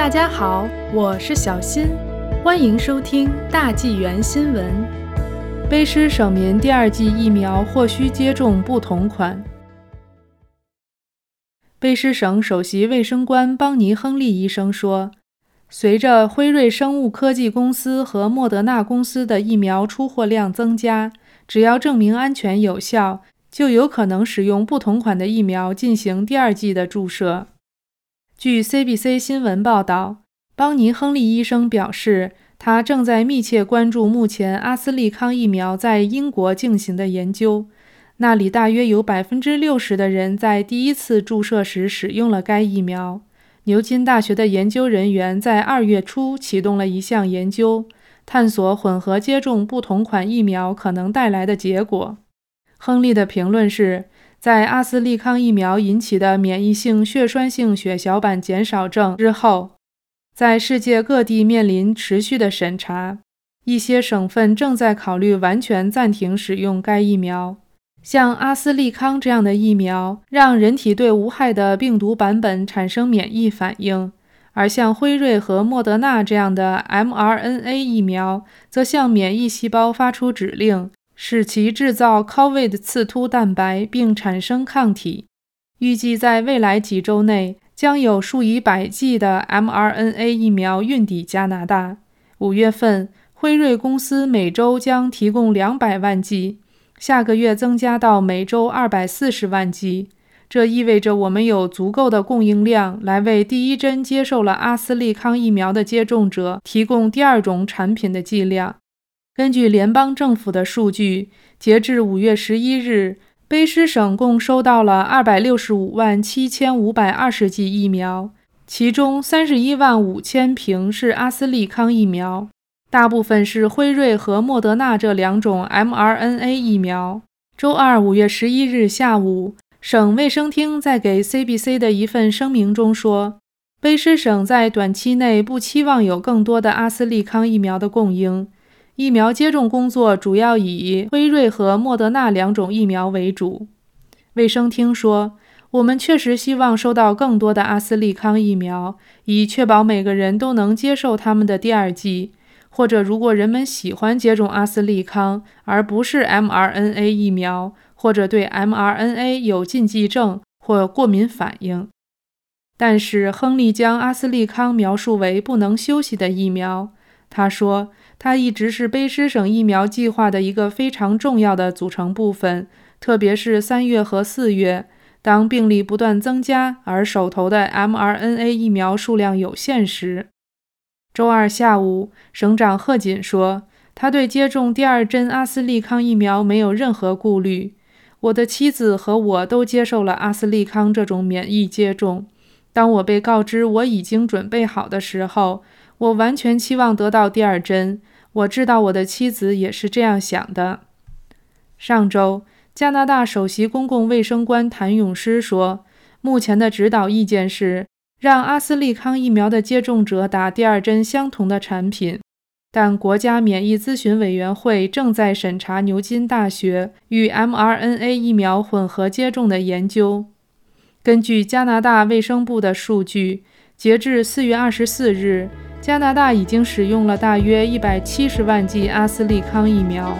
大家好，我是小新，欢迎收听大纪元新闻。卑诗省民第二剂疫苗或需接种不同款。卑诗省首席卫生官邦尼·亨利医生说，随着辉瑞生物科技公司和莫德纳公司的疫苗出货量增加，只要证明安全有效，就有可能使用不同款的疫苗进行第二剂的注射。据 CBC 新闻报道，邦尼·亨利医生表示，他正在密切关注目前阿斯利康疫苗在英国进行的研究。那里大约有百分之六十的人在第一次注射时使用了该疫苗。牛津大学的研究人员在二月初启动了一项研究，探索混合接种不同款疫苗可能带来的结果。亨利的评论是。在阿斯利康疫苗引起的免疫性血栓性血小板减少症之后，在世界各地面临持续的审查。一些省份正在考虑完全暂停使用该疫苗。像阿斯利康这样的疫苗，让人体对无害的病毒版本产生免疫反应；而像辉瑞和莫德纳这样的 mRNA 疫苗，则向免疫细胞发出指令。使其制造 COVID 刺突蛋白并产生抗体。预计在未来几周内，将有数以百计的 mRNA 疫苗运抵加拿大。五月份，辉瑞公司每周将提供两百万剂，下个月增加到每周二百四十万剂。这意味着我们有足够的供应量来为第一针接受了阿斯利康疫苗的接种者提供第二种产品的剂量。根据联邦政府的数据，截至五月十一日，卑诗省共收到了二百六十五万七千五百二十剂疫苗，其中三十一万五千瓶是阿斯利康疫苗，大部分是辉瑞和莫德纳这两种 mRNA 疫苗。周二五月十一日下午，省卫生厅在给 CBC 的一份声明中说，卑诗省在短期内不期望有更多的阿斯利康疫苗的供应。疫苗接种工作主要以辉瑞和莫德纳两种疫苗为主。卫生厅说：“我们确实希望收到更多的阿斯利康疫苗，以确保每个人都能接受他们的第二剂。或者，如果人们喜欢接种阿斯利康而不是 mRNA 疫苗，或者对 mRNA 有禁忌症或过敏反应。”但是，亨利将阿斯利康描述为不能休息的疫苗。他说。他一直是卑诗省疫苗计划的一个非常重要的组成部分，特别是三月和四月，当病例不断增加而手头的 mRNA 疫苗数量有限时。周二下午，省长贺锦说，他对接种第二针阿斯利康疫苗没有任何顾虑。我的妻子和我都接受了阿斯利康这种免疫接种。当我被告知我已经准备好的时候，我完全期望得到第二针。我知道我的妻子也是这样想的。上周，加拿大首席公共卫生官谭咏诗说，目前的指导意见是让阿斯利康疫苗的接种者打第二针相同的产品，但国家免疫咨询委员会正在审查牛津大学与 mRNA 疫苗混合接种的研究。根据加拿大卫生部的数据，截至四月二十四日。加拿大已经使用了大约一百七十万剂阿斯利康疫苗。